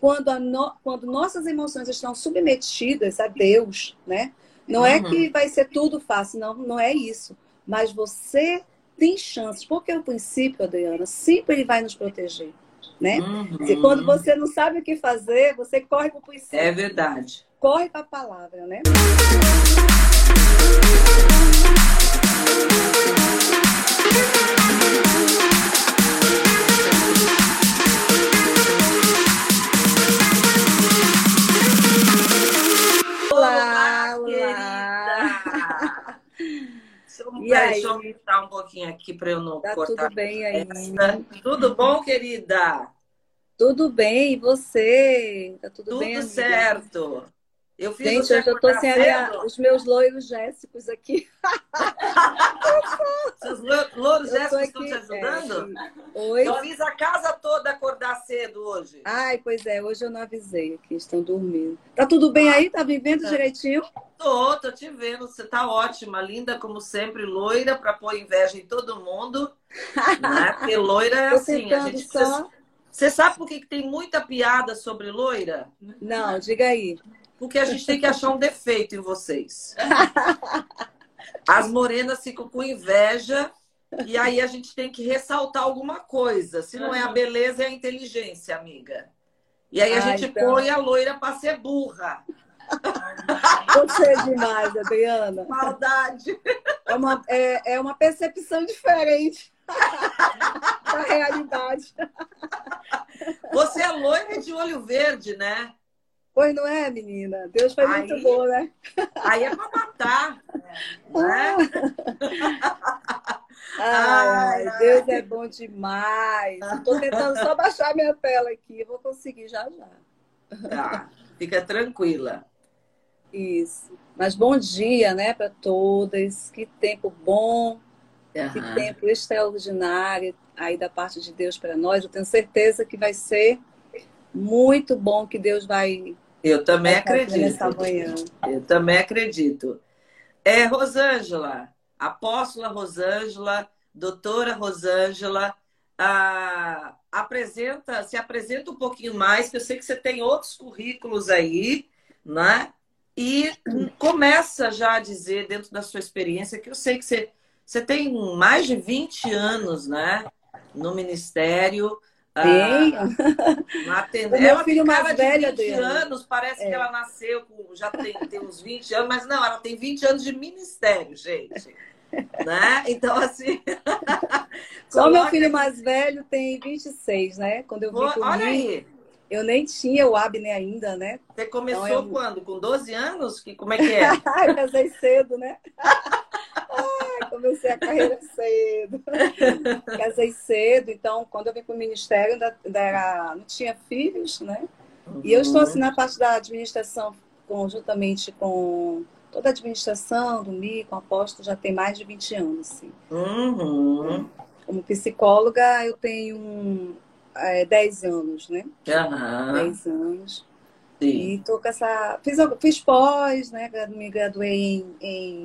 quando, no, quando nossas emoções estão submetidas a Deus, né? Não uhum. é que vai ser tudo fácil, não, não é isso. Mas você tem chances, porque o princípio, Adriana, sempre ele vai nos proteger. Né? Uhum. quando você não sabe o que fazer, você corre para o princípio. É verdade. Corre para a palavra, né? E aí? Deixa eu aumentar um pouquinho aqui para eu não tá cortar. Tudo bem aí? Tudo bom, querida? Tudo bem, e você? Tá tudo, tudo bem? Tudo certo. Eu fiz Gente, hoje eu tô sem a, os meus loiros jéssicos aqui. Seus loiros jéssicos estão te ajudando? É, Oi? Eu fiz a casa toda acordar cedo hoje. Ai, pois é, hoje eu não avisei que estão dormindo. Tá tudo bem aí? Tá vivendo tá. direitinho? Tô, tô te vendo. Você tá ótima, linda como sempre, loira, para pôr inveja em todo mundo. né? Porque loira é assim, a gente só... precisa... Você sabe por que tem muita piada sobre loira? Não, diga aí. Porque a gente tem que achar um defeito em vocês. As morenas ficam com inveja e aí a gente tem que ressaltar alguma coisa. Se não é a beleza, é a inteligência, amiga. E aí a gente então... põe a loira para ser burra. Você é demais, Adriana. Maldade. É uma, é, é uma percepção diferente da realidade. Você é loira de olho verde, né? Pois não é, menina? Deus foi aí, muito bom, né? Aí é para matar, né? Ai, ai, Deus é bom demais. Estou tentando só baixar minha tela aqui. Vou conseguir já já. Tá, fica tranquila. Isso. Mas bom dia, né, para todas. Que tempo bom, uhum. que tempo extraordinário aí da parte de Deus para nós. Eu tenho certeza que vai ser muito bom que Deus vai eu também acredito. Eu também acredito. É, Rosângela, apóstola Rosângela, doutora Rosângela, ah, apresenta, se apresenta um pouquinho mais, que eu sei que você tem outros currículos aí, né? E começa já a dizer, dentro da sua experiência, que eu sei que você, você tem mais de 20 anos, né? No ministério, tenho. Ah, o meu filho mais velho, de 20 anos, parece é. que ela nasceu com, já tem, tem uns 20 anos, mas não, ela tem 20 anos de ministério, gente. né? Então, assim. Só meu filho mais velho tem 26, né? Quando eu vi Olha aí. Eu nem tinha o Abner ainda, né? Você começou então, eu... quando? Com 12 anos? Que, como é que é? eu casei cedo, né? Comecei a carreira cedo. Casei cedo, então quando eu vim para o ministério ainda, ainda era, não tinha filhos, né? Uhum. E eu estou assim na parte da administração, conjuntamente com toda a administração do MI, com o apóstolo, já tem mais de 20 anos. Assim. Uhum. Como psicóloga, eu tenho é, 10 anos, né? Uhum. 10 anos. Sim. E tô com essa. Fiz, fiz pós, né? Me graduei em, em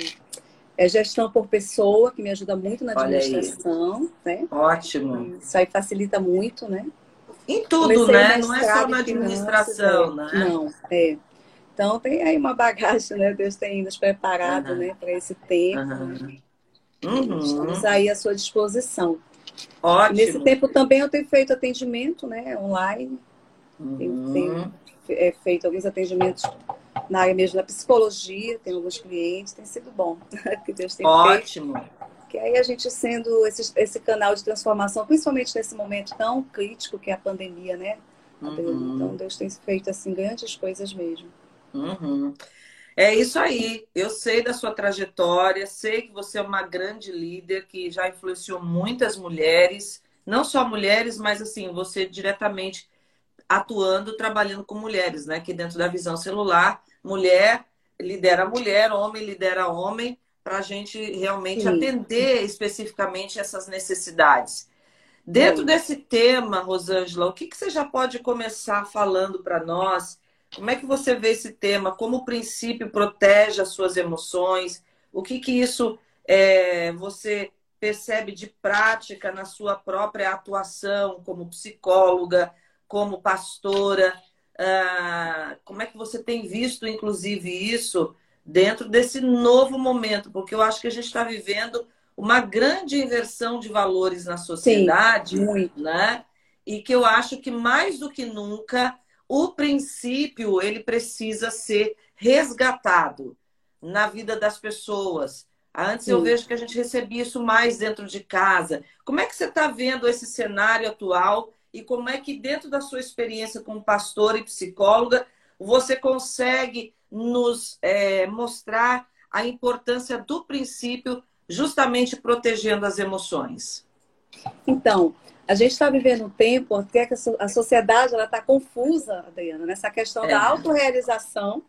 é gestão por pessoa, que me ajuda muito na administração. Né? Ótimo. Isso aí facilita muito, né? Em tudo, Comecei né? Não é só na administração, finanças, né? Não, é. Então tem aí uma bagagem, né? Deus tem nos preparado, uhum. né, para esse tempo. Uhum. Uhum. Estamos aí à sua disposição. Ótimo. Nesse tempo também eu tenho feito atendimento, né, online. Tenho, tenho uhum. é, feito alguns atendimentos na área mesmo da psicologia, tem alguns clientes, tem sido bom. que Deus tem Ótimo. Feito. Que aí a gente sendo esse, esse canal de transformação, principalmente nesse momento tão crítico que é a pandemia, né? Uhum. Então Deus tem feito assim grandes coisas mesmo. Uhum. É isso aí. Eu sei da sua trajetória, sei que você é uma grande líder que já influenciou muitas mulheres, não só mulheres, mas assim, você diretamente atuando, trabalhando com mulheres, né? Que dentro da visão celular, mulher lidera mulher, homem lidera homem, para a gente realmente Sim. atender especificamente essas necessidades. Dentro Sim. desse tema, Rosângela, o que, que você já pode começar falando para nós? Como é que você vê esse tema? Como o princípio protege as suas emoções? O que, que isso é, você percebe de prática na sua própria atuação como psicóloga, como pastora, uh, como é que você tem visto, inclusive, isso dentro desse novo momento? Porque eu acho que a gente está vivendo uma grande inversão de valores na sociedade, Sim, né? E que eu acho que mais do que nunca o princípio ele precisa ser resgatado na vida das pessoas. Antes Sim. eu vejo que a gente recebia isso mais dentro de casa. Como é que você está vendo esse cenário atual e como é que, dentro da sua experiência como pastora e psicóloga, você consegue nos é, mostrar a importância do princípio, justamente protegendo as emoções? Então, a gente está vivendo um tempo até que a sociedade está confusa, Adriana, nessa questão é. da autorrealização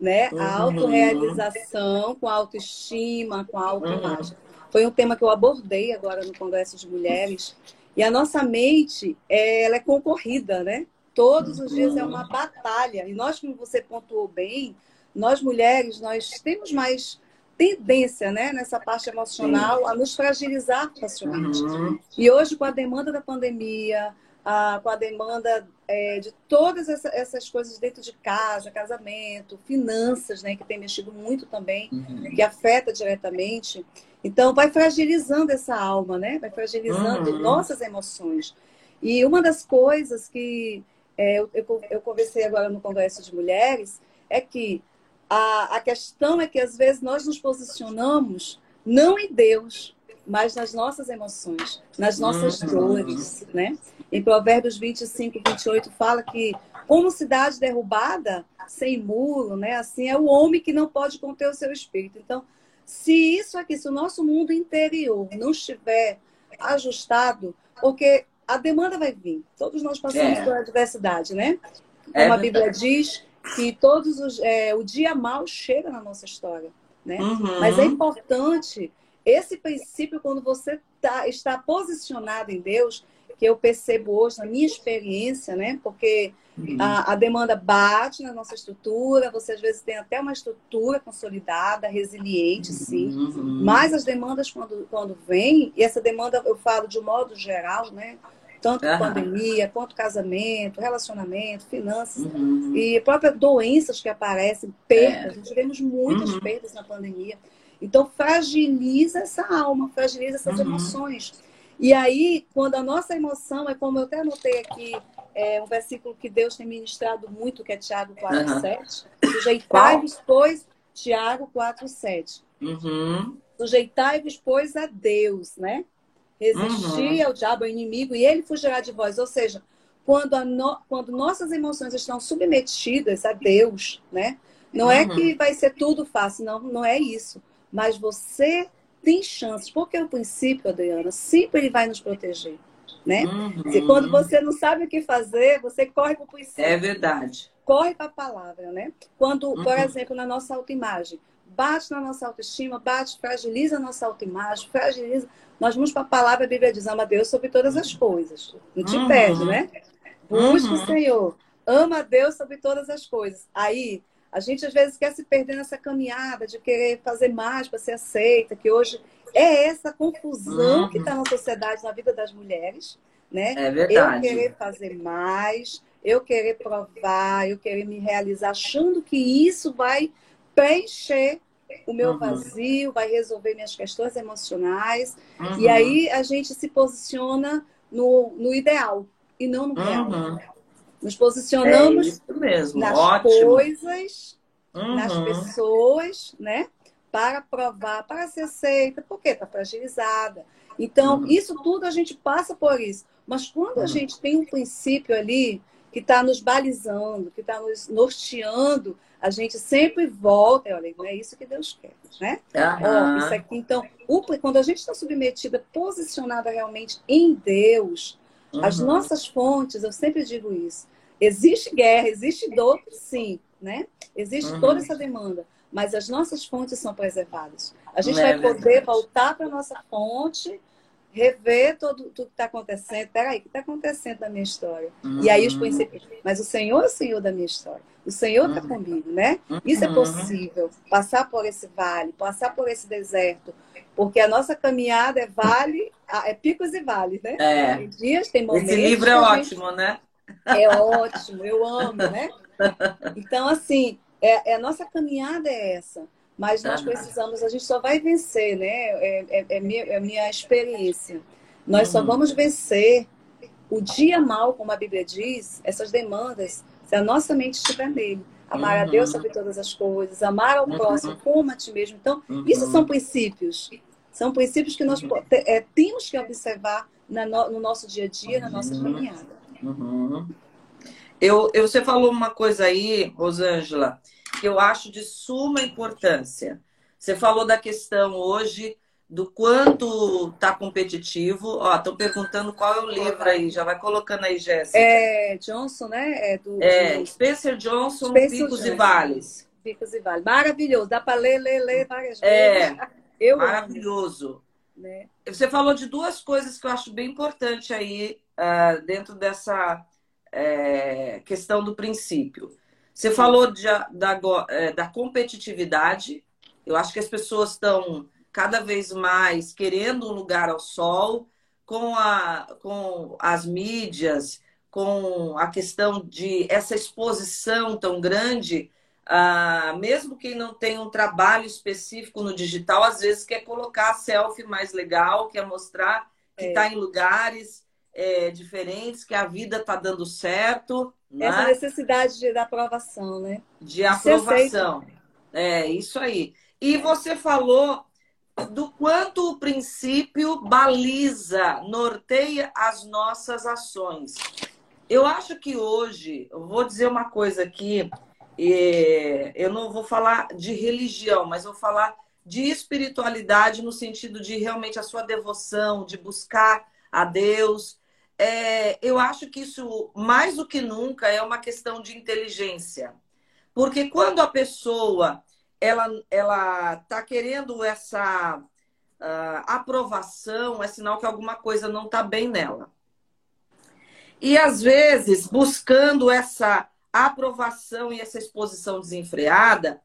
né? Uhum. A autorrealização com a autoestima, com a autoimagem. Uhum. Foi um tema que eu abordei agora no Congresso de Mulheres. E a nossa mente, ela é concorrida, né? Todos os dias é uma batalha. E nós, como você pontuou bem, nós mulheres, nós temos mais tendência, né, nessa parte emocional, a nos fragilizar facilmente. Uhum. E hoje, com a demanda da pandemia, a, com a demanda é, de todas essa, essas coisas dentro de casa, casamento, finanças, né, que tem mexido muito também, uhum. que afeta diretamente. Então, vai fragilizando essa alma, né? Vai fragilizando uhum. nossas emoções. E uma das coisas que é, eu, eu, eu conversei agora no Congresso de Mulheres é que a, a questão é que às vezes nós nos posicionamos não em Deus, mas nas nossas emoções, nas nossas uhum. dores, né? Em Provérbios 25, 28 fala que como cidade derrubada, sem muro, né? Assim é o homem que não pode conter o seu espírito. Então, se isso aqui, se o nosso mundo interior não estiver ajustado, porque a demanda vai vir. Todos nós passamos é. por adversidade, né? É Como é a Bíblia diz que todos os, é, o dia mal chega na nossa história, né? Uhum. Mas é importante esse princípio quando você tá, está posicionado em Deus, que eu percebo hoje na minha experiência, né? Porque uhum. a, a, demanda bate na nossa estrutura, você às vezes tem até uma estrutura consolidada, resiliente, sim. Uhum. Mas as demandas quando, quando vêm, e essa demanda eu falo de um modo geral, né? Tanto uhum. pandemia, quanto casamento, relacionamento, finanças uhum. e próprias doenças que aparecem, perdas. É. Nós tivemos muitas uhum. perdas na pandemia. Então, fragiliza essa alma, fragiliza essas uhum. emoções. E aí, quando a nossa emoção, é como eu até anotei aqui, é um versículo que Deus tem ministrado muito, que é Tiago 4, uhum. 7. Sujeitai-vos, pois, Tiago 4, 7. Uhum. Sujeitai-vos, pois, a Deus, né? Resistir uhum. ao diabo, ao inimigo, e ele fugirá de vós. Ou seja, quando, no... quando nossas emoções estão submetidas a Deus, né? Não é que uhum. vai ser tudo fácil, não, não é isso. Mas você tem chances, porque o princípio, Adriana, sempre ele vai nos proteger. Né? Uhum. quando você não sabe o que fazer, você corre para o princípio. É verdade. Corre para a palavra, né? Quando, uhum. por exemplo, na nossa autoimagem, bate na nossa autoestima, bate, fragiliza a nossa autoimagem, fragiliza. Nós vamos para a palavra, a Bíblia diz, ama Deus sobre todas as coisas. Não te uhum. perde, né? Busca uhum. o Senhor. Ama Deus sobre todas as coisas. Aí, a gente às vezes quer se perder nessa caminhada de querer fazer mais para ser aceita, que hoje é essa confusão uhum. que está na sociedade, na vida das mulheres, né? É verdade. Eu querer fazer mais, eu querer provar, eu querer me realizar, achando que isso vai preencher o meu uhum. vazio, vai resolver minhas questões emocionais. Uhum. E aí a gente se posiciona no, no ideal e não no real. Nos posicionamos é nas Ótimo. coisas, uhum. nas pessoas, né? Para provar, para ser aceita, porque está fragilizada. Então, uhum. isso tudo a gente passa por isso. Mas quando a uhum. gente tem um princípio ali que está nos balizando, que está nos norteando, a gente sempre volta, olha, não é isso que Deus quer, né? Uhum. isso aqui, então, quando a gente está submetida, posicionada realmente em Deus, Uhum. As nossas fontes, eu sempre digo isso. Existe guerra, existe dor, sim, né? Existe uhum. toda essa demanda, mas as nossas fontes são preservadas. A gente é vai poder voltar para a nossa fonte, rever tudo, tudo que está acontecendo. Peraí, o que está acontecendo na minha história? Uhum. E aí os uhum. princípios. Mas o Senhor é o Senhor da minha história. O Senhor está uhum. comigo, né? Isso é uhum. possível. Passar por esse vale, passar por esse deserto, porque a nossa caminhada é vale, é picos e vales, né? É. Tem dias, tem momentos. Esse livro é ótimo, né? É ótimo, eu amo, né? Então, assim, é, é, a nossa caminhada é essa. Mas nós precisamos, a gente só vai vencer, né? É, é, é minha, é minha experiência. Nós só uhum. vamos vencer o dia mal, como a Bíblia diz, essas demandas, se a nossa mente estiver nele. Amar uhum. a Deus sobre todas as coisas, amar ao uhum. próximo como a ti mesmo. Então, uhum. isso são princípios. São princípios que nós é, temos que observar no, no, nosso dia a dia, na nossa uhum. caminhada. Uhum. Eu, eu, você falou uma coisa aí, Rosângela, que eu acho de suma importância. Você falou da questão hoje do quanto tá competitivo. Ó, estão perguntando qual é o livro aí. Já vai colocando aí, Jéssica. É Johnson, né? É, do, é Spencer Johnson, Spencer Picos Johnson. e Vales. Picos e Vales. Maravilhoso. Dá para ler, ler, ler várias é, vezes. Eu maravilhoso. Né? Você falou de duas coisas que eu acho bem importante aí uh, dentro dessa é, questão do princípio. Você falou de, da, é, da competitividade. Eu acho que as pessoas estão cada vez mais querendo um lugar ao sol, com, a, com as mídias, com a questão de essa exposição tão grande, ah, mesmo quem não tem um trabalho específico no digital, às vezes quer colocar a selfie mais legal, quer mostrar que está é. em lugares é, diferentes, que a vida está dando certo. Essa né? necessidade de, da aprovação, né? De aprovação. É, isso aí. E você falou do quanto o princípio baliza, norteia as nossas ações. Eu acho que hoje, eu vou dizer uma coisa aqui, eu não vou falar de religião, mas vou falar de espiritualidade no sentido de realmente a sua devoção, de buscar a Deus. É, eu acho que isso, mais do que nunca, é uma questão de inteligência. Porque quando a pessoa ela ela está querendo essa uh, aprovação, é sinal que alguma coisa não está bem nela. E às vezes, buscando essa aprovação e essa exposição desenfreada,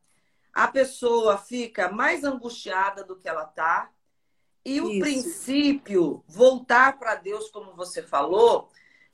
a pessoa fica mais angustiada do que ela está. E o Isso. princípio, voltar para Deus, como você falou,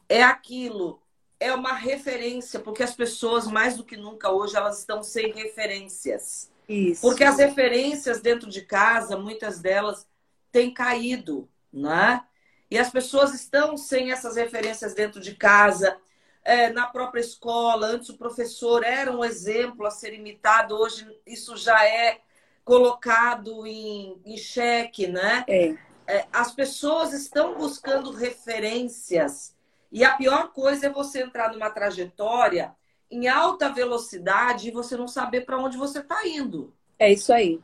é aquilo é uma referência, porque as pessoas, mais do que nunca hoje, elas estão sem referências. Isso. Porque as referências dentro de casa, muitas delas têm caído, né? E as pessoas estão sem essas referências dentro de casa, é, na própria escola. Antes o professor era um exemplo a ser imitado, hoje isso já é colocado em, em xeque, né? É. É, as pessoas estão buscando referências e a pior coisa é você entrar numa trajetória em alta velocidade e você não saber para onde você está indo. É isso aí.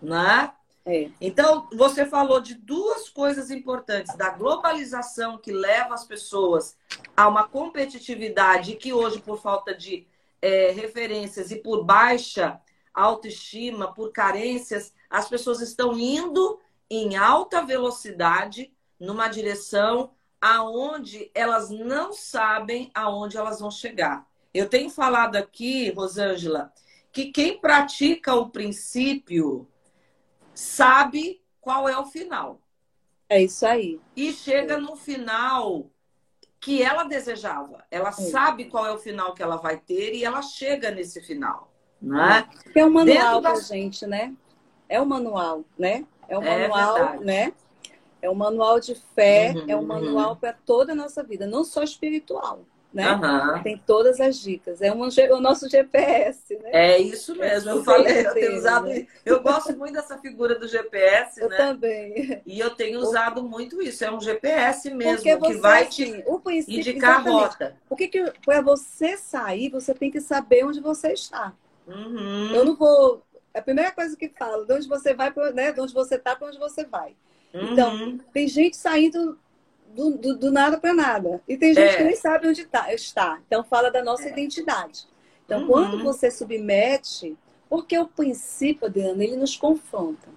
Né? É. Então, você falou de duas coisas importantes: da globalização que leva as pessoas a uma competitividade que hoje, por falta de é, referências e por baixa autoestima, por carências, as pessoas estão indo em alta velocidade numa direção aonde elas não sabem aonde elas vão chegar. Eu tenho falado aqui, Rosângela, que quem pratica o princípio sabe qual é o final. É isso aí. E chega é. no final que ela desejava. Ela é. sabe qual é o final que ela vai ter e ela chega nesse final. Né? É, é um manual da... pra gente, né? É um manual, né? É um é manual, né? É um manual de fé, uhum, é um manual uhum. para toda a nossa vida, não só espiritual, né? Uhum. Tem todas as dicas. É um, o nosso GPS, né? É isso mesmo. eu falei, eu tenho usado. Né? Eu gosto muito dessa figura do GPS, eu né? Também. E eu tenho usado muito isso. É um GPS mesmo que vai te assim, indicar a rota. O que, que para você sair, você tem que saber onde você está. Uhum. Eu não vou. É a primeira coisa que falo, de onde você vai, né? De onde você está, para onde você vai. Então, uhum. tem gente saindo do, do, do nada para nada. E tem gente é. que nem sabe onde tá, está. Então, fala da nossa é. identidade. Então, uhum. quando você submete, porque o princípio, Adriana, ele nos confronta.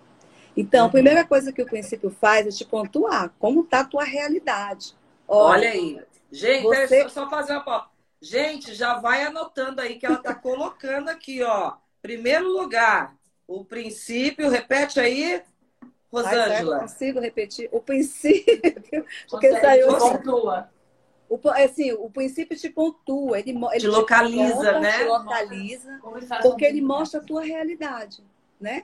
Então, uhum. a primeira coisa que o princípio faz é te pontuar como está a tua realidade. Olha, Olha aí. Gente, você... é só fazer uma Gente, já vai anotando aí que ela está colocando aqui, ó. Primeiro lugar, o princípio, repete aí, Rosângela. consigo repetir o princípio, porque saiu. Pontua. O, assim, o princípio te pontua, ele, ele te localiza, te conta, né? Te localiza, porque ele mostra a tua realidade, né?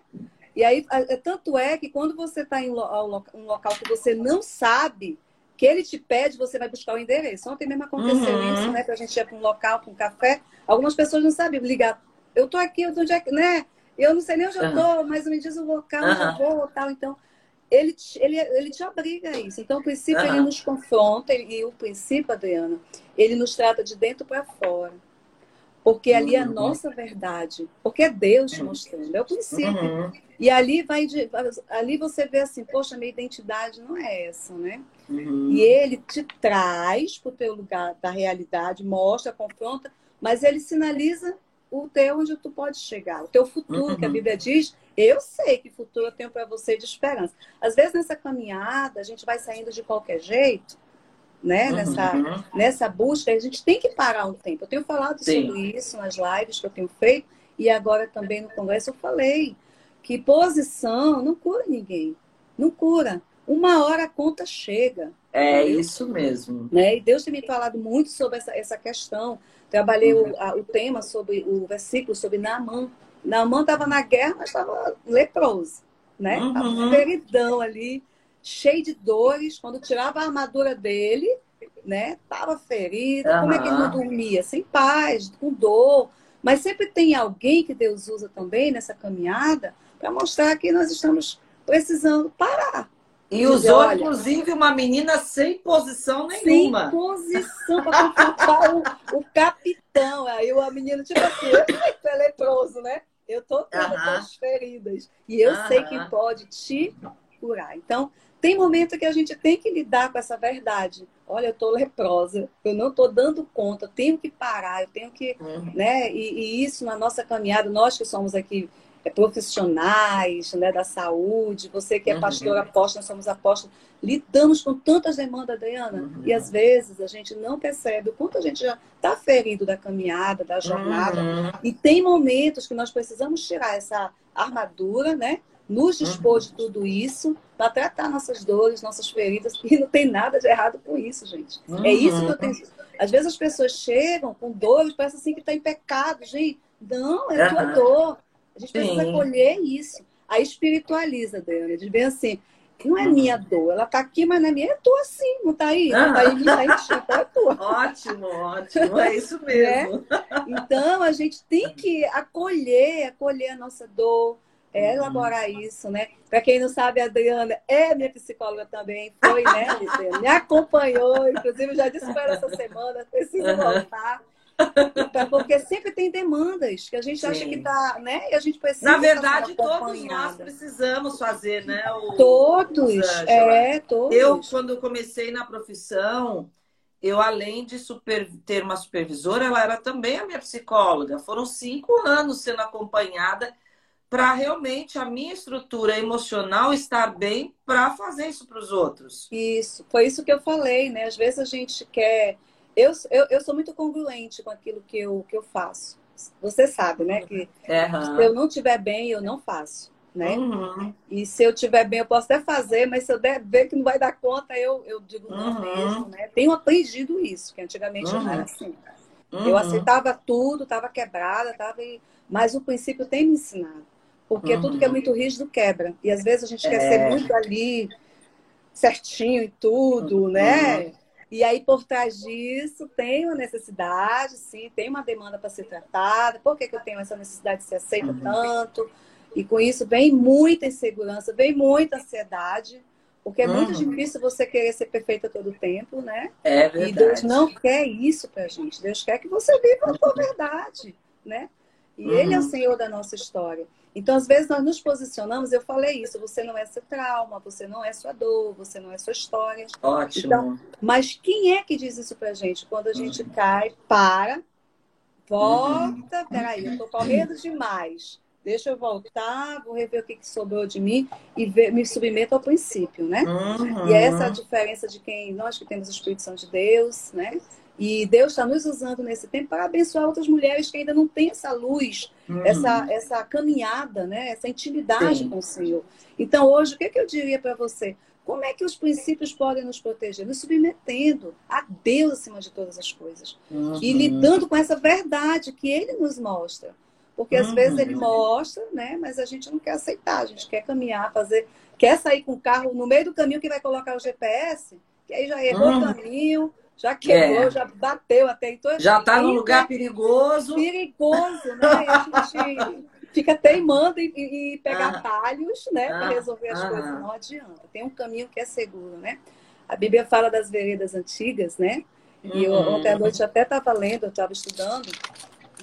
E aí, tanto é que quando você está em um local que você não sabe, que ele te pede, você vai buscar o endereço. Ontem mesmo aconteceu uhum. isso, né? Que a gente ia para um local, para um café. Algumas pessoas não sabiam ligar. Eu tô aqui, onde é que, né? Eu não sei nem onde uhum. eu tô, mas me diz o local onde eu vou, tal. Então, ele te, ele, ele te obriga a isso. Então, o princípio, ele nos confronta, e o princípio, Adriana, ele nos trata de dentro para fora. Porque ali é a uhum. nossa verdade. Porque é Deus te mostrando. É o princípio. Uhum. E ali vai de, ali você vê assim, poxa, minha identidade não é essa, né? Uhum. E ele te traz para o teu lugar da realidade, mostra, confronta, mas ele sinaliza o teu onde tu pode chegar, o teu futuro, que a uhum. Bíblia diz, eu sei que futuro eu tenho para você de esperança. Às vezes nessa caminhada, a gente vai saindo de qualquer jeito, né? Uhum. Nessa, nessa busca, a gente tem que parar um tempo. Eu tenho falado Sim. sobre isso nas lives que eu tenho feito e agora também no congresso eu falei que posição não cura ninguém. Não cura. Uma hora a conta chega. É entendeu? isso mesmo. Né? E Deus tem me falado muito sobre essa, essa questão. Trabalhei uhum. o, a, o tema sobre o versículo sobre Naamã. Naamã estava na guerra, mas estava leproso, né? Uhum. feridão ali, cheio de dores. Quando tirava a armadura dele, né? Tava ferido. Uhum. Como é que ele não dormia? Sem paz, com dor. Mas sempre tem alguém que Deus usa também nessa caminhada para mostrar que nós estamos precisando parar. E usou, olha, inclusive, uma menina sem posição nenhuma. Sem posição para confrontar o, o, capitão. Aí o menino, tipo assim, eu é leproso, né? Eu tô uh -huh. feridas. E eu uh -huh. sei que pode te curar. Então, tem momento que a gente tem que lidar com essa verdade. Olha, eu tô leprosa, eu não tô dando conta, tenho que parar, eu tenho que, uhum. né? E, e, isso na nossa caminhada, nós que somos aqui profissionais né, da saúde, você que é uhum. pastor apóstolo, nós somos apóstolos, lidamos com tantas demandas, Adriana, uhum. e às vezes a gente não percebe o quanto a gente já está ferido da caminhada, da jornada, uhum. e tem momentos que nós precisamos tirar essa armadura, né? Nos dispor de tudo isso para tratar nossas dores, nossas feridas, e não tem nada de errado com isso, gente. É isso que eu tenho. Às vezes as pessoas chegam com dores, parece assim que está em pecado, gente. Não, é a tua dor a gente precisa Sim. acolher isso. Aí espiritualiza, Dani. Diz bem assim, não é minha dor, ela tá aqui, mas não é minha, é tua sim, não tá aí? Não tá aí, não tá aí, então é tua. Ótimo, ótimo, é isso né? mesmo. É? Então, a gente tem que acolher, acolher a nossa dor, é, uhum. elaborar isso, né? Para quem não sabe, a Adriana é minha psicóloga também, foi, né, Me acompanhou, inclusive já disse para essa semana, preciso voltar. Então, porque sempre tem demandas que a gente Sim. acha que está, né? E a gente precisa. Na verdade, todos nós precisamos fazer, né? O, todos, é, todos. Eu, quando comecei na profissão, eu, além de super, ter uma supervisora, ela era também a minha psicóloga. Foram cinco anos sendo acompanhada para realmente a minha estrutura emocional estar bem para fazer isso para os outros. Isso, foi isso que eu falei, né? Às vezes a gente quer eu, eu, eu sou muito congruente com aquilo que eu, que eu faço. Você sabe, né? Que uhum. se eu não estiver bem, eu não faço. Né? Uhum. E se eu estiver bem, eu posso até fazer, mas se eu der, ver que não vai dar conta, eu, eu digo não uhum. mesmo. Né? Tenho aprendido isso, que antigamente não era uhum. assim. Eu uhum. aceitava tudo, estava quebrada, tava... mas o princípio tem me ensinado. Porque tudo que é muito rígido quebra. E às vezes a gente é. quer ser muito ali, certinho e tudo, né? E aí, por trás disso, tem uma necessidade, sim, tem uma demanda para ser tratada. Por que, que eu tenho essa necessidade de ser aceita uhum. tanto? E com isso vem muita insegurança, vem muita ansiedade, porque é uhum. muito difícil você querer ser perfeita todo o tempo, né? É verdade. E Deus não quer isso pra gente. Deus quer que você viva a sua verdade, né? E uhum. Ele é o Senhor da nossa história. Então, às vezes, nós nos posicionamos, eu falei isso, você não é seu trauma, você não é sua dor, você não é sua história. Ótimo. Então, mas quem é que diz isso pra gente? Quando a gente uhum. cai, para, volta, uhum. peraí, eu tô correndo demais. Deixa eu voltar, vou rever o que, que sobrou de mim e ver, me submeto ao princípio, né? Uhum. E é essa a diferença de quem nós que temos o Espírito Santo de Deus, né? E Deus está nos usando nesse tempo para abençoar outras mulheres que ainda não têm essa luz, uhum. essa, essa caminhada, né? essa intimidade Sim. com o Senhor. Então, hoje, o que, é que eu diria para você? Como é que os princípios podem nos proteger? Nos submetendo a Deus acima de todas as coisas. Uhum. E lidando com essa verdade que Ele nos mostra. Porque às uhum. vezes Ele mostra, né? Mas a gente não quer aceitar, a gente quer caminhar, fazer. Quer sair com o carro no meio do caminho que vai colocar o GPS, que aí já errou uhum. o caminho, já quebrou, é. já bateu até. Então, já está num lugar perigoso. Perigoso, né? A gente fica teimando e, e pegar atalhos, né, para resolver as coisas. Não adianta. Tem um caminho que é seguro, né? A Bíblia fala das veredas antigas, né? E eu, uhum. ontem à noite até estava lendo, eu estava estudando,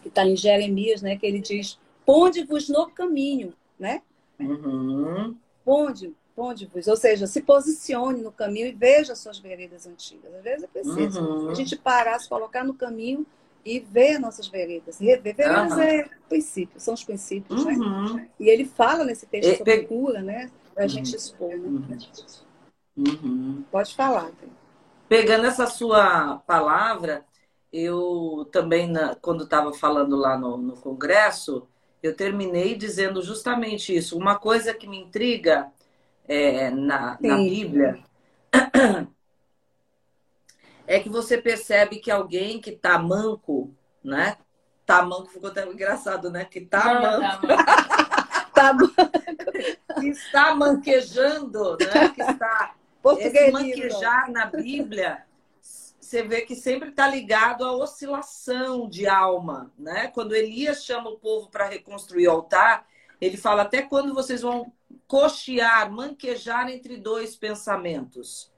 que está em Jeremias, né? Que ele diz: Ponde-vos no caminho, né? Uhum. Ponde, ponde-vos. Ou seja, se posicione no caminho e veja as suas veredas antigas. Às vezes é preciso uhum. a gente parar, se colocar no caminho e ver nossas veredas. Rever. Veredas uhum. é princípio, são os princípios, né? uhum. né? E ele fala nesse texto e, sobre cura, né? Para a uhum. gente expor, né? Uhum. Pode falar. Pegando essa sua palavra, eu também, na, quando estava falando lá no, no congresso, eu terminei dizendo justamente isso. Uma coisa que me intriga é, na, na Bíblia é que você percebe que alguém que tá manco, né? Tá manco ficou até engraçado, né? Que tá Não, manco. Tá manco. que está manquejando, né? Que está esse manquejar na Bíblia, você vê que sempre está ligado à oscilação de alma, né? Quando Elias chama o povo para reconstruir o altar, ele fala até quando vocês vão cochear, manquejar entre dois pensamentos.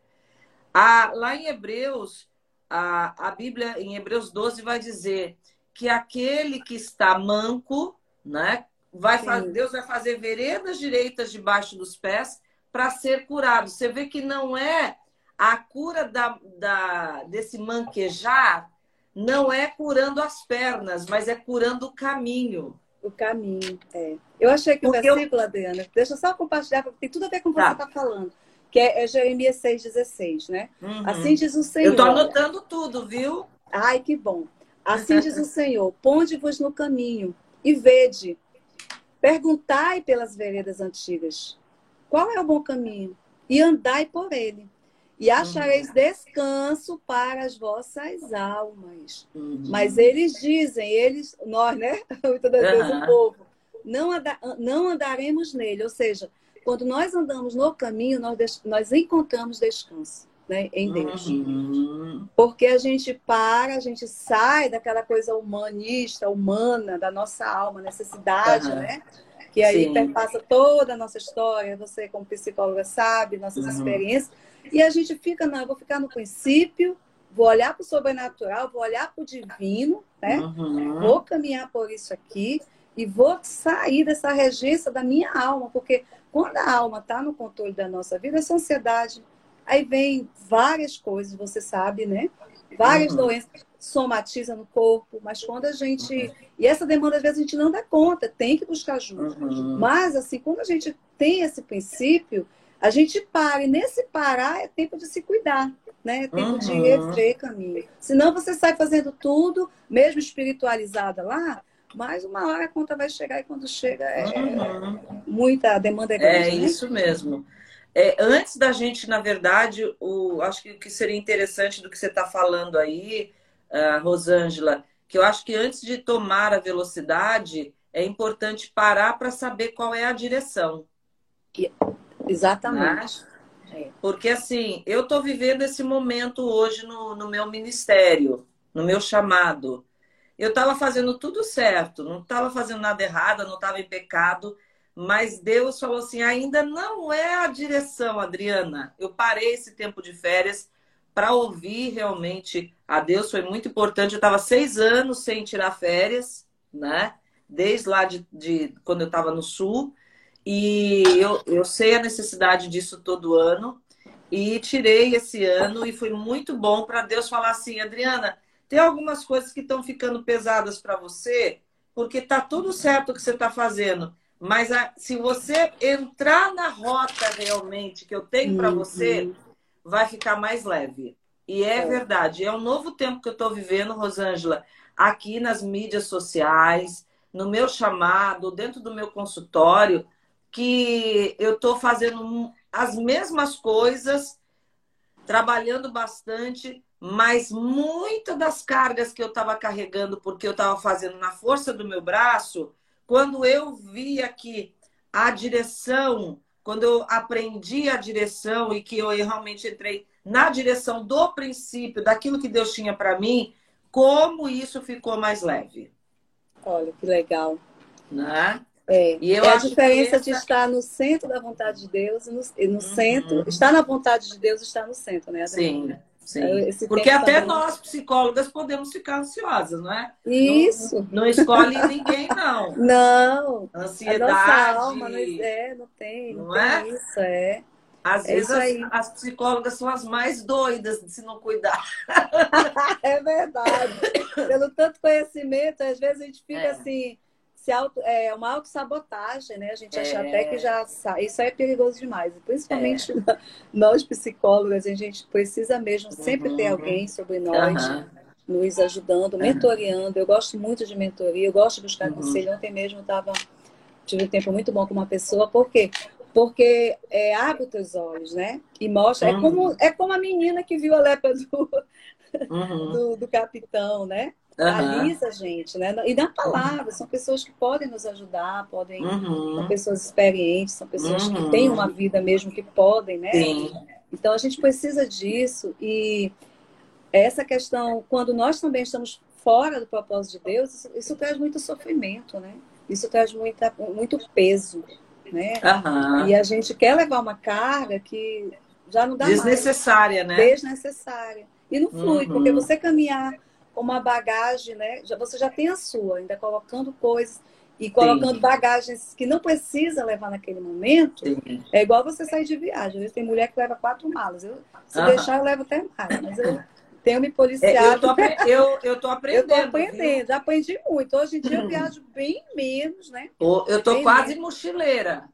A, lá em Hebreus, a, a Bíblia, em Hebreus 12, vai dizer que aquele que está manco, né, vai fazer, Deus vai fazer veredas direitas debaixo dos pés para ser curado. Você vê que não é a cura da, da, desse manquejar, não é curando as pernas, mas é curando o caminho. O caminho, é. Eu achei que Porque o versículo, eu... Adriana, deixa eu só compartilhar, porque tem tudo a ver com o que tá. você está falando que é, é Jeremias 6,16, né? Uhum. Assim diz o Senhor. Eu estou anotando tudo, viu? Ai, que bom. Assim diz o Senhor: ponde-vos no caminho e vede, perguntai pelas veredas antigas, qual é o bom caminho? E andai por ele. E achareis uhum. descanso para as vossas almas. Uhum. Mas eles dizem, eles, nós, né? Muitas das vezes o povo, não, anda, não andaremos nele. Ou seja, quando nós andamos no caminho, nós, nós encontramos descanso né, em Deus. Uhum. Porque a gente para, a gente sai daquela coisa humanista, humana, da nossa alma, necessidade, uhum. né? Que aí Sim. perpassa toda a nossa história, você como psicóloga sabe, nossas uhum. experiências. E a gente fica, não, eu vou ficar no princípio, vou olhar para o sobrenatural, vou olhar para o divino, né? Uhum. Vou caminhar por isso aqui e vou sair dessa regência da minha alma, porque quando a alma está no controle da nossa vida, essa ansiedade, aí vem várias coisas, você sabe, né? Várias uhum. doenças somatiza no corpo, mas quando a gente. Uhum. E essa demanda, às vezes, a gente não dá conta, tem que buscar ajuda. Uhum. Mas, assim, quando a gente tem esse princípio, a gente para, e nesse parar é tempo de se cuidar, né? É tempo de uhum. rever caminho. Senão você sai fazendo tudo, mesmo espiritualizada lá, mas uma hora a conta vai chegar e quando chega é uhum. muita demanda é grande. É né? isso mesmo. É, antes da gente, na verdade, o, acho que o que seria interessante do que você está falando aí, uh, Rosângela, que eu acho que antes de tomar a velocidade, é importante parar para saber qual é a direção. Exatamente. Né? Porque assim, eu estou vivendo esse momento hoje no, no meu ministério, no meu chamado eu estava fazendo tudo certo, não estava fazendo nada errado, não estava em pecado, mas Deus falou assim: ainda não é a direção, Adriana. Eu parei esse tempo de férias para ouvir realmente a Deus, foi muito importante. Eu estava seis anos sem tirar férias, né? Desde lá de, de quando eu estava no Sul, e eu, eu sei a necessidade disso todo ano, e tirei esse ano, e foi muito bom para Deus falar assim: Adriana tem algumas coisas que estão ficando pesadas para você, porque está tudo certo o que você está fazendo. Mas a, se você entrar na rota realmente que eu tenho para você, uhum. vai ficar mais leve. E é, é, verdade. É um novo tempo que eu estou vivendo, Rosângela, aqui nas mídias sociais, no meu chamado, dentro do meu consultório, que eu estou fazendo as mesmas coisas, trabalhando bastante, mas muitas das cargas que eu estava carregando, porque eu estava fazendo na força do meu braço, quando eu via que a direção, quando eu aprendi a direção e que eu realmente entrei na direção do princípio, daquilo que Deus tinha para mim, como isso ficou mais leve. Olha, que legal. Né? É, e eu é a diferença essa... de estar no centro da vontade de Deus e no, e no uhum. centro. Estar na vontade de Deus estar no centro, né? Sim. Sim. Esse Porque até também... nós, psicólogas, podemos ficar ansiosas, não é? Isso. Não, não escolhe ninguém, não. Não. Ansiedade. A nossa alma não, é, não tem. Não, não é? Tem isso, é. Às é vezes as, as, psicólogas são as mais doidas se não cuidar. é verdade. Pelo tanto conhecimento, às vezes a gente fica é. assim se auto, é uma autossabotagem, né? A gente é. acha até que já Isso é perigoso demais. Principalmente é. nós psicólogas, a gente precisa mesmo sempre uhum. ter alguém sobre nós. Uhum. Nos ajudando, mentoreando. Eu gosto muito de mentoria, eu gosto de buscar uhum. conselho. Ontem mesmo tava, tive um tempo muito bom com uma pessoa. Por quê? Porque é, abre os teus olhos, né? E mostra. É, como, uhum. é como a menina que viu a lepra do, uhum. do, do capitão, né? Alisa a gente, né? E dá palavra, são pessoas que podem nos ajudar, podem, uhum. são pessoas experientes, são pessoas uhum. que têm uma vida mesmo que podem, né? Sim. Então a gente precisa disso e essa questão, quando nós também estamos fora do propósito de Deus, isso, isso traz muito sofrimento, né? Isso traz muita, muito peso, né? Uhum. E a gente quer levar uma carga que já não dá Desnecessária, mais. né? Desnecessária. E não flui, uhum. porque você caminhar uma bagagem, né? Já, você já tem a sua, ainda colocando coisas e colocando Sim. bagagens que não precisa levar naquele momento. Sim. É igual você sair de viagem. Às vezes tem mulher que leva quatro malas. Eu, se deixar, eu levo até mais. Mas eu tenho me policiado. É, eu, tô, eu, eu tô aprendendo. eu tô aprendendo, viu? já aprendi muito. Hoje em dia eu viajo bem menos, né? Eu tô bem quase menos. mochileira.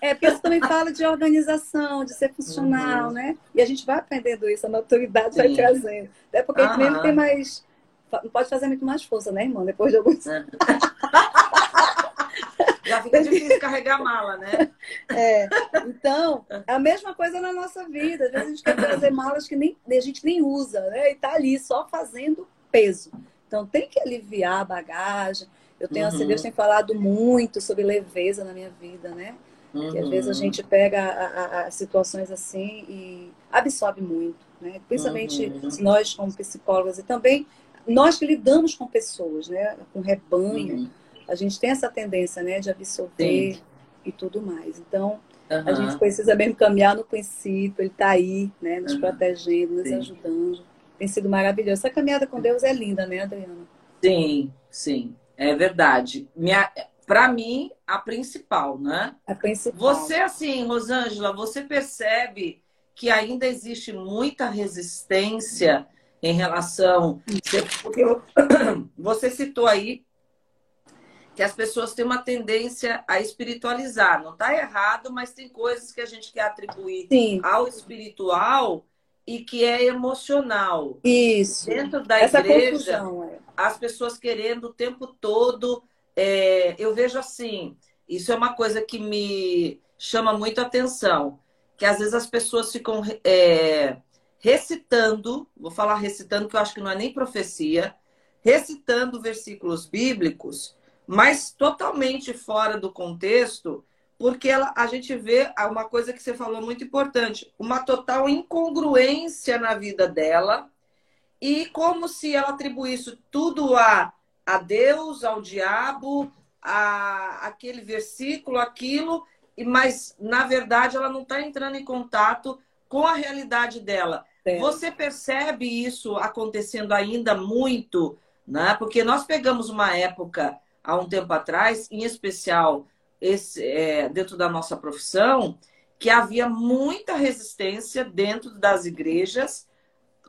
É, porque você também fala de organização, de ser funcional, uhum. né? E a gente vai aprendendo isso, a maturidade Sim. vai trazendo. Até porque uhum. a gente mesmo tem mais pode fazer muito mais força, né, irmão? Depois de alguns. É. Já fica difícil carregar mala, né? É. Então, é a mesma coisa na nossa vida. Às vezes a gente quer trazer malas que nem, a gente nem usa, né? E tá ali só fazendo peso. Então tem que aliviar a bagagem. Eu tenho, uhum. assim, Deus tem falado muito sobre leveza na minha vida, né? Uhum. Que às vezes a uhum. gente pega as situações assim e absorve muito, né? Principalmente uhum. nós como psicólogas e também nós que lidamos com pessoas, né? Com rebanho, uhum. a gente tem essa tendência, né? De absorver Sim. e tudo mais. Então, uhum. a gente precisa mesmo caminhar no princípio, ele está aí, né? Nos uhum. protegendo, nos Sim. ajudando. Tem sido maravilhoso. Essa caminhada com Deus é linda, né, Adriana? Sim, sim. É verdade. Minha, para mim, a principal, né? A principal. Você, assim, Rosângela, você percebe que ainda existe muita resistência em relação. Porque você citou aí que as pessoas têm uma tendência a espiritualizar. Não está errado, mas tem coisas que a gente quer atribuir Sim. ao espiritual e que é emocional. Isso. Dentro da Essa igreja, é. as pessoas querendo o tempo todo. É, eu vejo assim, isso é uma coisa que me chama muito a atenção, que às vezes as pessoas ficam é, recitando, vou falar recitando, que eu acho que não é nem profecia, recitando versículos bíblicos, mas totalmente fora do contexto, porque ela, a gente vê uma coisa que você falou muito importante, uma total incongruência na vida dela, e como se ela atribuísse tudo a, a Deus, ao diabo, a aquele versículo, aquilo, mas na verdade ela não está entrando em contato com a realidade dela. Você percebe isso acontecendo ainda muito, né? Porque nós pegamos uma época há um tempo atrás, em especial esse, é, dentro da nossa profissão, que havia muita resistência dentro das igrejas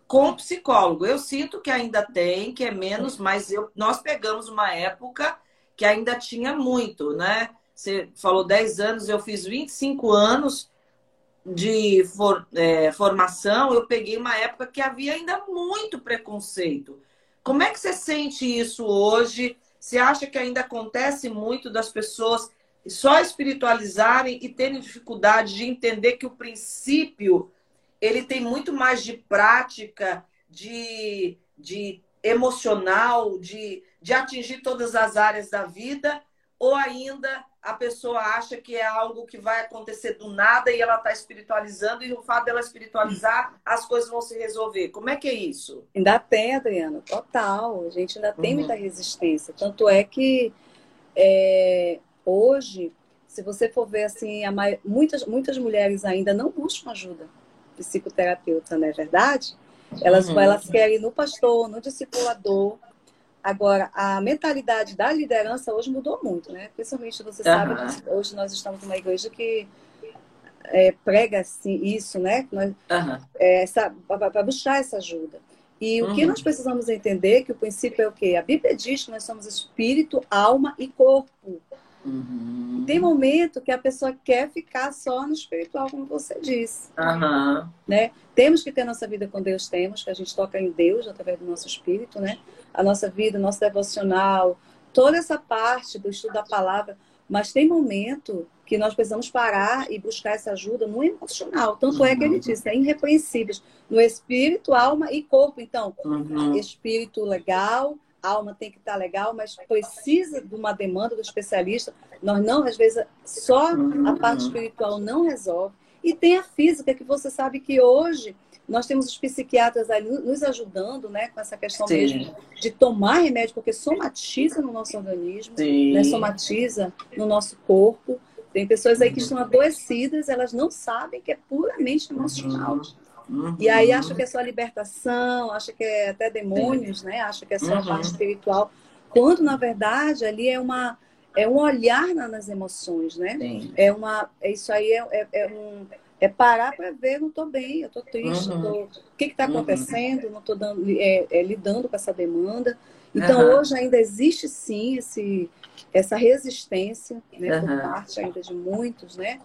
com psicólogo. Eu sinto que ainda tem, que é menos, mas eu, nós pegamos uma época que ainda tinha muito, né? Você falou 10 anos, eu fiz 25 anos de for, é, formação, eu peguei uma época que havia ainda muito preconceito. Como é que você sente isso hoje? Você acha que ainda acontece muito das pessoas só espiritualizarem e terem dificuldade de entender que o princípio ele tem muito mais de prática, de, de emocional, de, de atingir todas as áreas da vida, ou ainda a pessoa acha que é algo que vai acontecer do nada e ela está espiritualizando, e o fato dela espiritualizar, as coisas vão se resolver. Como é que é isso? Ainda tem, Adriana, total. A gente ainda tem uhum. muita resistência. Tanto é que é, hoje, se você for ver assim, muitas, muitas mulheres ainda não buscam ajuda psicoterapeuta, não é verdade? Elas, uhum. elas querem no pastor, no discipulador. Agora, a mentalidade da liderança hoje mudou muito, né? Principalmente, você sabe, uhum. hoje nós estamos numa igreja que é, prega assim, isso, né? Uhum. é, Para buscar essa ajuda. E o que nós precisamos entender é que o princípio é o quê? A Bíblia diz que nós somos espírito, alma e corpo. Uhum. Tem momento que a pessoa quer ficar só no espiritual, como você disse. Uhum. Né? Temos que ter nossa vida com Deus, temos, que a gente toca em Deus através do nosso espírito, né? A nossa vida, nosso devocional, toda essa parte do estudo da palavra. Mas tem momento que nós precisamos parar e buscar essa ajuda no emocional. Tanto uhum. é que ele disse, é irrepreensíveis no espírito, alma e corpo. Então, uhum. espírito legal, alma tem que estar legal, mas precisa de uma demanda do especialista. Nós não, às vezes, só a parte espiritual não resolve. E tem a física, que você sabe que hoje nós temos os psiquiatras ali nos ajudando, né, com essa questão mesmo de tomar remédio, porque somatiza no nosso organismo, né, somatiza no nosso corpo. Tem pessoas aí que estão adoecidas, elas não sabem que é puramente emocional. Uhum. Uhum. E aí acha que é só libertação, acha que é até demônios, né? Acha que é só uhum. a parte espiritual. Quando, na verdade, ali é uma é um olhar nas emoções, né? Sim. É uma isso aí é, é, é um é parar para ver, não estou bem, eu estou triste, uhum. tô, o que está uhum. acontecendo, não estou é, é, lidando com essa demanda. Então uhum. hoje ainda existe sim esse, essa resistência né, por parte ainda de muitos, né?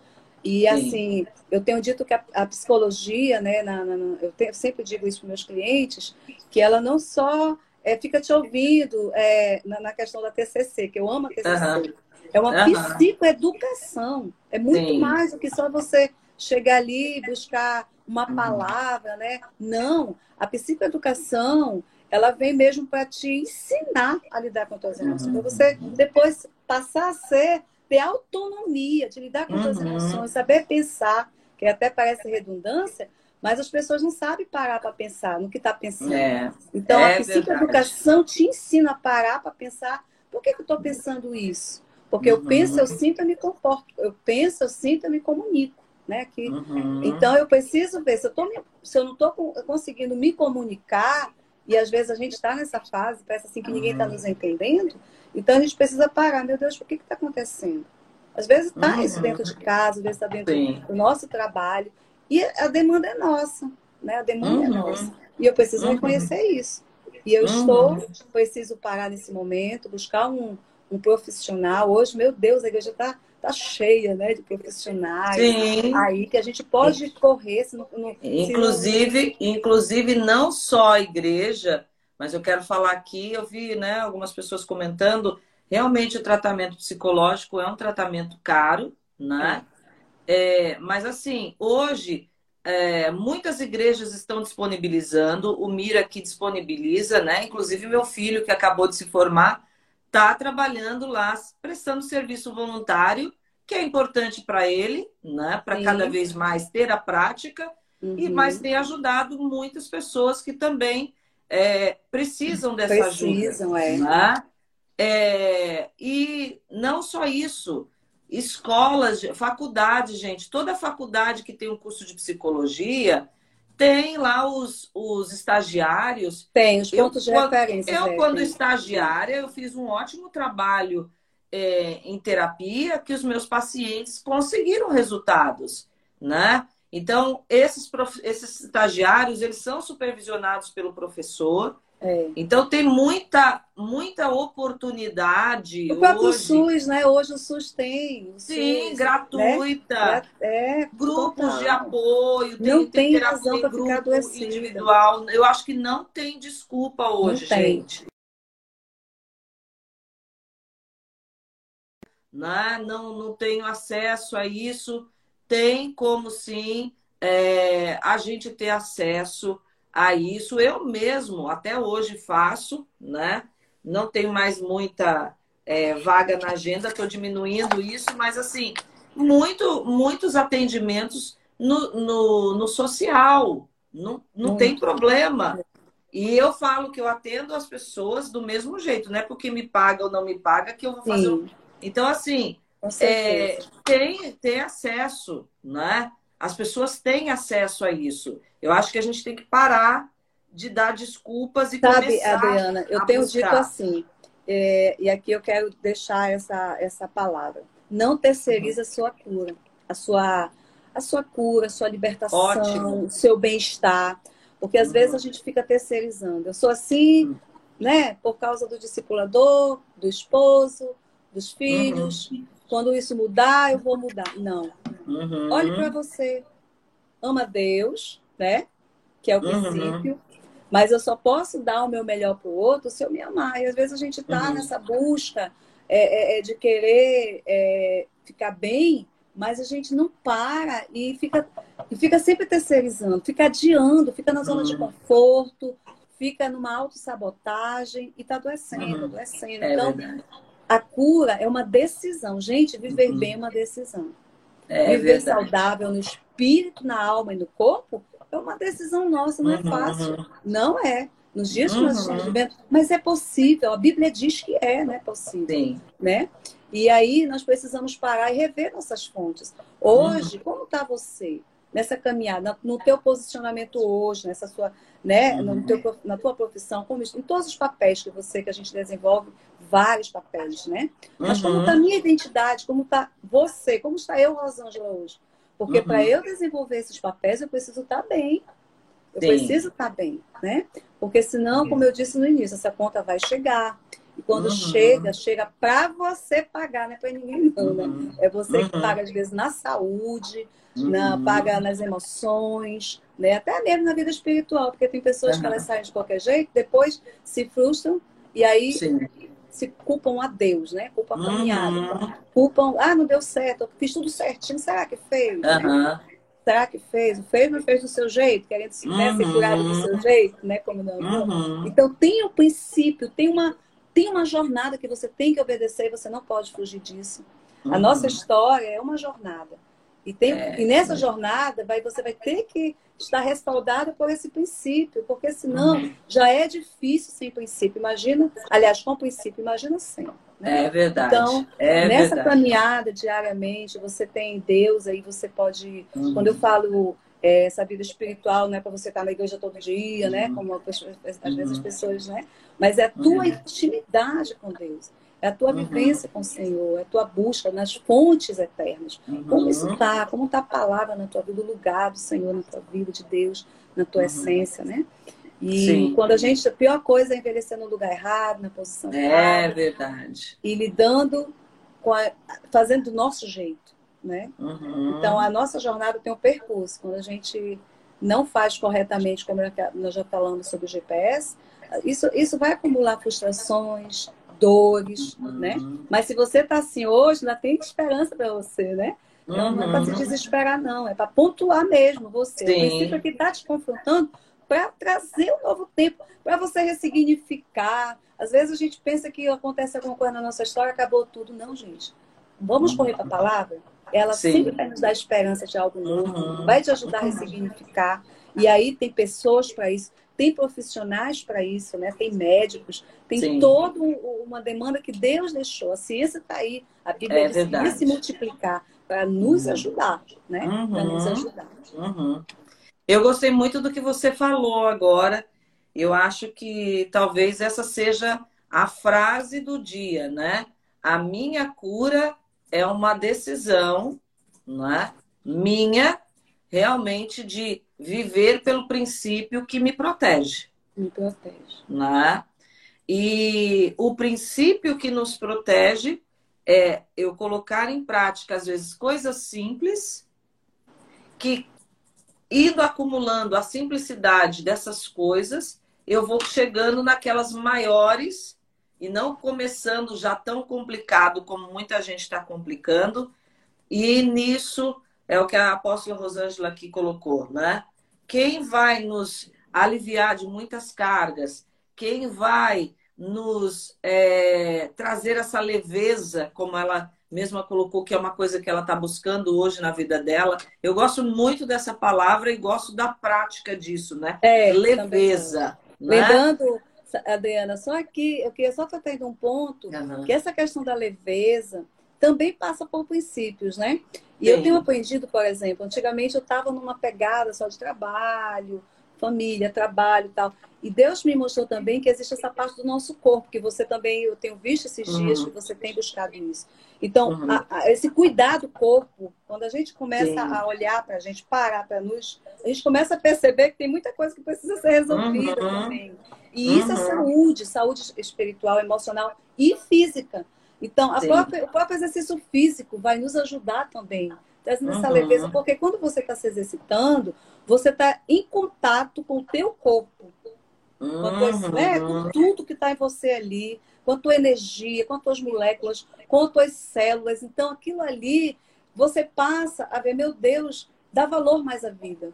E assim, Sim. eu tenho dito que a, a psicologia, né, na, na, eu tenho, sempre digo isso para meus clientes, que ela não só é, fica te ouvindo é, na, na, questão da TCC, que eu amo a TCC. Uhum. É uma uhum. psicoeducação. É muito Sim. mais do que só você chegar ali e buscar uma uhum. palavra, né? Não. A psicoeducação, ela vem mesmo para te ensinar a lidar com as tuas emoções. Para você depois passar a ser ter autonomia de lidar com uhum. suas emoções, saber pensar, que até parece redundância, mas as pessoas não sabem parar para pensar no que está pensando. É, então, é a psicoeducação te ensina a parar para pensar por que, que eu estou pensando isso? Porque uhum. eu penso, eu sinto, eu me comporto. Eu penso, eu sinto, eu me comunico. Né? Que, uhum. Então, eu preciso ver se eu, tô, se eu não estou conseguindo me comunicar, e às vezes a gente está nessa fase, parece assim que ninguém está nos entendendo, então a gente precisa parar, meu Deus, por que está acontecendo? Às vezes está uhum. isso dentro de casa, às vezes está dentro Sim. do nosso trabalho. E a demanda é nossa, né? A demanda é uhum. nossa. E eu preciso uhum. reconhecer isso. E eu estou, preciso parar nesse momento, buscar um, um profissional. Hoje, meu Deus, a igreja está tá cheia né, de profissionais Sim. aí que a gente pode correr. Se não, no, inclusive, se não... inclusive, não só a igreja, mas eu quero falar aqui, eu vi né, algumas pessoas comentando, realmente o tratamento psicológico é um tratamento caro, né? É, mas assim, hoje é, muitas igrejas estão disponibilizando, o Mira aqui disponibiliza, né? Inclusive meu filho que acabou de se formar está trabalhando lá, prestando serviço voluntário, que é importante para ele, né? Para cada vez mais ter a prática, uhum. e mas tem ajudado muitas pessoas que também é, precisam dessa precisam, ajuda. É. Né? É, e não só isso, escolas, faculdade, gente, toda faculdade que tem um curso de psicologia tem lá os, os estagiários. Tem, os pontos eu, de referência. Eu, é, quando estagiária, eu fiz um ótimo trabalho é, em terapia que os meus pacientes conseguiram resultados, né? Então, esses, prof... esses estagiários, eles são supervisionados pelo professor. É. Então, tem muita, muita oportunidade. O próprio hoje... SUS, né? Hoje o SUS tem. O Sim, SUS, gratuita. Né? É, grupos total. de apoio. Tem, não tem, tem razão para ficar adoecida. individual. Eu acho que não tem desculpa hoje, gente. Né? não, não tenho acesso a isso. Tem como sim é, a gente ter acesso a isso. Eu mesmo até hoje faço, né? Não tenho mais muita é, vaga na agenda, estou diminuindo isso, mas assim, muito, muitos atendimentos no, no, no social, não, não tem problema. E eu falo que eu atendo as pessoas do mesmo jeito, não é porque me paga ou não me paga que eu vou fazer. Sim. Então, assim, é, tem, tem acesso, né? As pessoas têm acesso a isso. Eu acho que a gente tem que parar de dar desculpas e Sabe, começar Adriana, eu tenho buscar. dito assim, é, e aqui eu quero deixar essa, essa palavra. Não terceirize uhum. a sua cura, a sua, a sua cura, a sua libertação, o seu bem-estar. Porque às uhum. vezes a gente fica terceirizando. Eu sou assim, uhum. né, por causa do discipulador, do esposo, dos filhos. Uhum. Quando isso mudar, eu vou mudar. Não. Uhum. Olhe para você. Ama Deus, né? Que é o uhum. princípio. Mas eu só posso dar o meu melhor para o outro se eu me amar. E às vezes a gente está uhum. nessa busca é, é, é, de querer é, ficar bem, mas a gente não para e fica, e fica sempre terceirizando, fica adiando, fica na zona de uhum. conforto, fica numa autossabotagem e está adoecendo, uhum. adoecendo. É então, verdade. A cura é uma decisão. Gente, viver uhum. bem é uma decisão. É viver verdade. saudável no espírito, na alma e no corpo é uma decisão nossa, não é uhum, fácil. Uhum. Não é. Nos dias que nós estamos uhum. vivendo, mas é possível. A Bíblia diz que é, né? Possível. Sim. Né? E aí nós precisamos parar e rever nossas fontes. Hoje, uhum. como está você nessa caminhada, no teu posicionamento hoje, nessa sua, né, no teu, na tua profissão, como, em todos os papéis que você, que a gente desenvolve, vários papéis, né? Mas como está a minha identidade, como está você, como está eu, Rosângela, hoje? Porque uhum. para eu desenvolver esses papéis, eu preciso estar tá bem. Eu Sim. preciso estar tá bem, né? Porque senão, como eu disse no início, essa conta vai chegar. E quando uhum. chega, chega para você pagar, não é para ninguém não, né? Uhum. É você que uhum. paga, às vezes, na saúde, na, uhum. paga nas emoções, né? Até mesmo na vida espiritual, porque tem pessoas que elas saem de qualquer jeito, depois se frustram e aí Sim se culpam a Deus, né? Culpam a caminhada. Uhum. Culpam, ah, não deu certo, eu fiz tudo certinho, será que fez? Uhum. Né? Será que fez? Fez, mas fez do seu jeito, querendo se uhum. ser curado do seu jeito, né? Como não, uhum. Então tem um princípio, tem uma, tem uma jornada que você tem que obedecer e você não pode fugir disso. A uhum. nossa história é uma jornada. E, tem, é, e nessa é. jornada vai, você vai ter que estar respaldado por esse princípio, porque senão uhum. já é difícil sem princípio. Imagina, aliás, com princípio, imagina sem. Né? É verdade. Então, é nessa verdade. caminhada diariamente, você tem Deus aí, você pode. Uhum. Quando eu falo é, essa vida espiritual, não é para você estar na igreja todo dia, né? Uhum. Como às vezes as uhum. pessoas, né? Mas é a tua uhum. intimidade com Deus é a tua uhum. vivência com o Senhor, é a tua busca nas fontes eternas. Uhum. Como isso está? Como está a palavra na tua vida, o lugar do Senhor na tua vida, de Deus, na tua uhum. essência, né? E Sim. quando a gente, a pior coisa é envelhecer no lugar errado, na posição é errada. É verdade. E lidando com a, fazendo do nosso jeito, né? Uhum. Então a nossa jornada tem um percurso. Quando a gente não faz corretamente, como nós já falamos sobre o GPS, isso, isso vai acumular frustrações, dores, uhum. né? Mas se você está assim hoje, ainda tem esperança para você, né? Não, uhum. não é para se uhum. desesperar, não. É para pontuar mesmo você. Sim. O princípio que está te confrontando para trazer um novo tempo, para você ressignificar. Às vezes a gente pensa que acontece alguma coisa na nossa história, acabou tudo. Não, gente. Vamos correr para a palavra? Ela Sim. sempre vai nos dar esperança de algo novo, uhum. vai te ajudar a ressignificar. E aí tem pessoas para isso tem profissionais para isso, né? Tem médicos, tem Sim. toda uma demanda que Deus deixou. A ciência está aí, a Bíblia é se multiplicar para nos uhum. ajudar, né? Uhum. Para nos ajudar. Uhum. Eu gostei muito do que você falou agora. Eu acho que talvez essa seja a frase do dia, né? A minha cura é uma decisão, né? Minha realmente de viver pelo princípio que me protege. Me protege. Né? E o princípio que nos protege é eu colocar em prática, às vezes, coisas simples que, indo acumulando a simplicidade dessas coisas, eu vou chegando naquelas maiores e não começando já tão complicado como muita gente está complicando. E nisso é o que a apóstola Rosângela aqui colocou, né? Quem vai nos aliviar de muitas cargas, quem vai nos é, trazer essa leveza, como ela mesma colocou, que é uma coisa que ela está buscando hoje na vida dela. Eu gosto muito dessa palavra e gosto da prática disso, né? É, leveza. Né? Lembrando, Adriana, só aqui, eu queria só estar tendo um ponto, uhum. que essa questão da leveza também passa por princípios, né? E Sim. eu tenho aprendido, por exemplo, antigamente eu estava numa pegada só de trabalho, família, trabalho e tal. E Deus me mostrou também que existe essa parte do nosso corpo, que você também, eu tenho visto esses uhum. dias que você tem buscado isso. Então, uhum. a, a, esse cuidar do corpo, quando a gente começa Sim. a olhar para a gente, parar para nos, a gente começa a perceber que tem muita coisa que precisa ser resolvida uhum. também. E isso é uhum. saúde, saúde espiritual, emocional e física. Então, própria, o próprio exercício físico vai nos ajudar também, trazendo essa uhum. leveza, porque quando você está se exercitando, você está em contato com o teu corpo, uhum. com, né, com tudo que está em você ali, com a tua energia, com as tuas moléculas, com as tuas células. Então, aquilo ali, você passa a ver, meu Deus, dá valor mais à vida.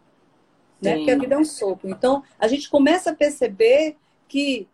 Né? Porque a vida é um sopro. Então, a gente começa a perceber que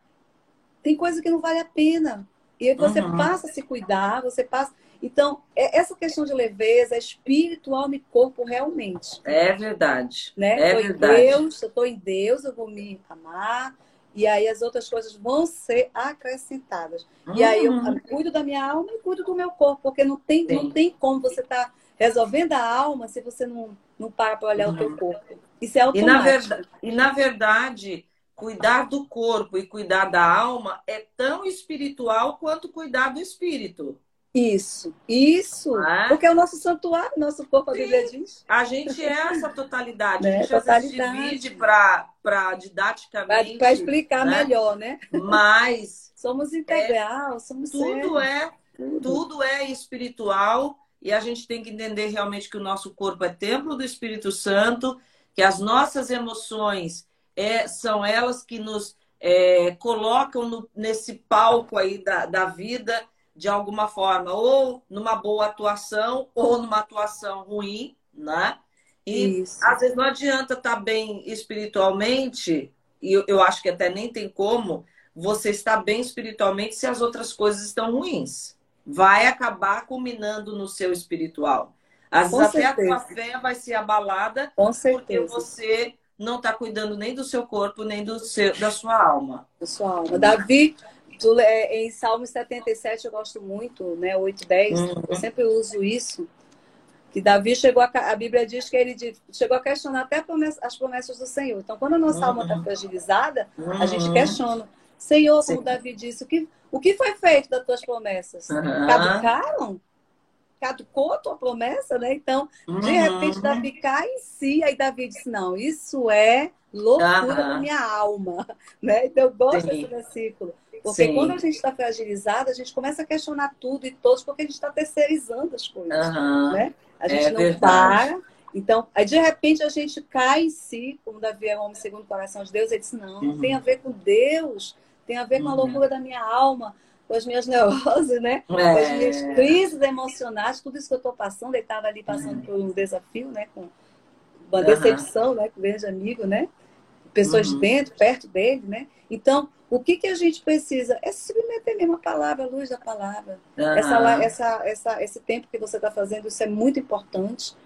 tem coisa que não vale a pena. E aí você uhum. passa a se cuidar, você passa. Então, é, essa questão de leveza é espiritual e corpo realmente. É verdade. Né? É tô verdade. Em Deus, eu estou em Deus, eu vou me amar. E aí as outras coisas vão ser acrescentadas. Uhum. E aí eu uhum. cuido da minha alma e cuido do meu corpo, porque não tem, não tem como você estar tá resolvendo a alma se você não, não para para olhar uhum. o teu corpo. Isso é automático. E na, verdade, e na verdade, cuidar do corpo e cuidar da alma é tão espiritual quanto cuidar do espírito. Isso, isso. É? Porque é o nosso santuário, nosso corpo, a Bíblia diz. A gente é essa totalidade. Né? A gente totalidade. divide para didaticamente. Para explicar né? melhor, né? Mas. somos integral, é, somos tudo é tudo. tudo é espiritual e a gente tem que entender realmente que o nosso corpo é templo do Espírito Santo, que as nossas emoções é, são elas que nos é, colocam no, nesse palco aí da, da vida de alguma forma, ou numa boa atuação, ou numa atuação ruim, né? E Isso. às vezes não adianta estar tá bem espiritualmente, e eu, eu acho que até nem tem como você estar bem espiritualmente se as outras coisas estão ruins. Vai acabar culminando no seu espiritual. Às vezes até a tua fé vai ser abalada Com porque você não está cuidando nem do seu corpo, nem do seu, da sua alma. Da sua alma. Davi, tu, é, em Salmo 77, eu gosto muito, né? 8, 10, uhum. eu sempre uso isso. Que Davi chegou a. A Bíblia diz que ele chegou a questionar até as promessas do Senhor. Então, quando a nossa uhum. alma está fragilizada, uhum. a gente uhum. questiona. Senhor, como Sim. Davi disse, o que, o que foi feito das tuas promessas? Caducaram? Caducou a tua promessa, né? Então, uhum. de repente, Davi cai em si, aí Davi disse, não, isso é loucura uhum. da minha alma, né? Então, eu gosto Sim. desse versículo. Porque Sim. quando a gente está fragilizado, a gente começa a questionar tudo e todos, porque a gente está terceirizando as coisas, uhum. né? A gente é não verdade. para. Então, aí de repente a gente cai em si, como Davi é um homem segundo o coração de Deus, ele disse, não, não tem a ver com Deus, tem a ver com a uhum. loucura da minha alma com as minhas neuroses, né? É. Com as minhas crises emocionais, tudo isso que eu estou passando. Ele estava ali passando por um desafio, né? Com uma decepção, uhum. né? Com o grande amigo, né? Pessoas uhum. dentro, perto dele, né? Então, o que, que a gente precisa? É se submeter mesmo à palavra, a luz da palavra. Uhum. Essa, essa, essa, esse tempo que você está fazendo, isso é muito importante,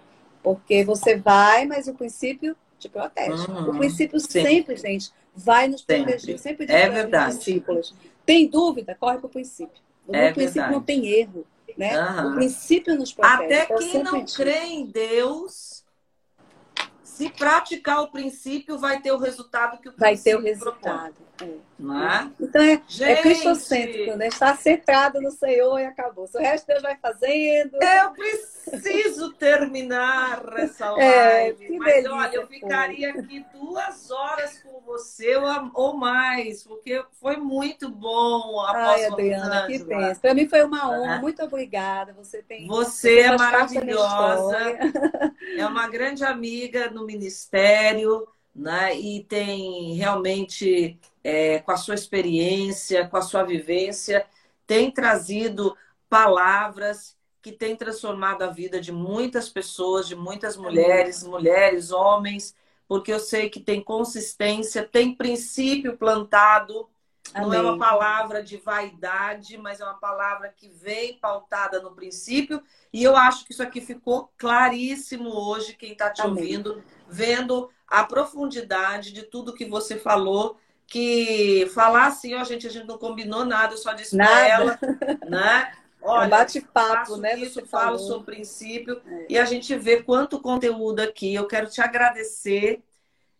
porque você vai, mas o princípio te protege. Uhum. O princípio Sim. sempre, gente, vai nos proteger. Sempre, sempre é verdade. discípulos. Tem dúvida? Corre para o princípio. No é princípio verdade. não tem erro. Né? Uhum. O princípio nos protege. Até então, quem não digo. crê em Deus, se praticar o princípio, vai ter o resultado que o Vai ter o resultado. É. É? Então é, é cristocêntrico, né? Estar centrado no Senhor e acabou. O resto Deus vai fazendo. Eu preciso terminar essa é, live. É, mas delícia, olha, eu ficaria aqui duas horas com você ou mais, porque foi muito bom. Ai, Adriana, que pensa. Para mim foi uma honra. Muito obrigada. Você tem. Você é maravilhosa. É uma grande amiga no ministério, né? E tem realmente é, com a sua experiência, com a sua vivência, tem trazido palavras que têm transformado a vida de muitas pessoas, de muitas mulheres, mulheres, homens, porque eu sei que tem consistência, tem princípio plantado. Amém. Não é uma palavra de vaidade, mas é uma palavra que vem pautada no princípio. E eu acho que isso aqui ficou claríssimo hoje, quem está te Amém. ouvindo, vendo a profundidade de tudo que você falou que falar assim, ó, gente, a gente não combinou nada, eu só disse para ela, né? Olha, bate-papo, né? Isso, Você falo falou. sobre princípio é. e a gente vê quanto conteúdo aqui. Eu quero te agradecer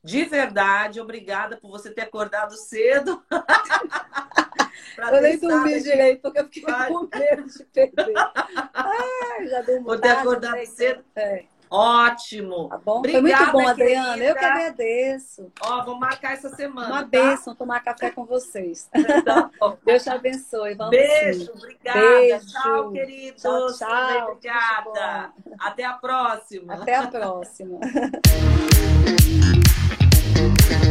de verdade. Obrigada por você ter acordado cedo. eu nem dormi direito, porque eu fiquei com medo de perder. Ai, já deu Por ter acordado cedo. É. Ótimo. Tá bom? Obrigada, Foi muito bom, Adriana. Querida. Eu que agradeço. Ó, vamos marcar essa semana. Uma tá? bênção tomar café com vocês. Tá Deus te abençoe. Vamos Beijo, sim. obrigada. Beijo. Tchau, queridos. Tchau, tchau. Obrigada. Até a próxima. Até a próxima.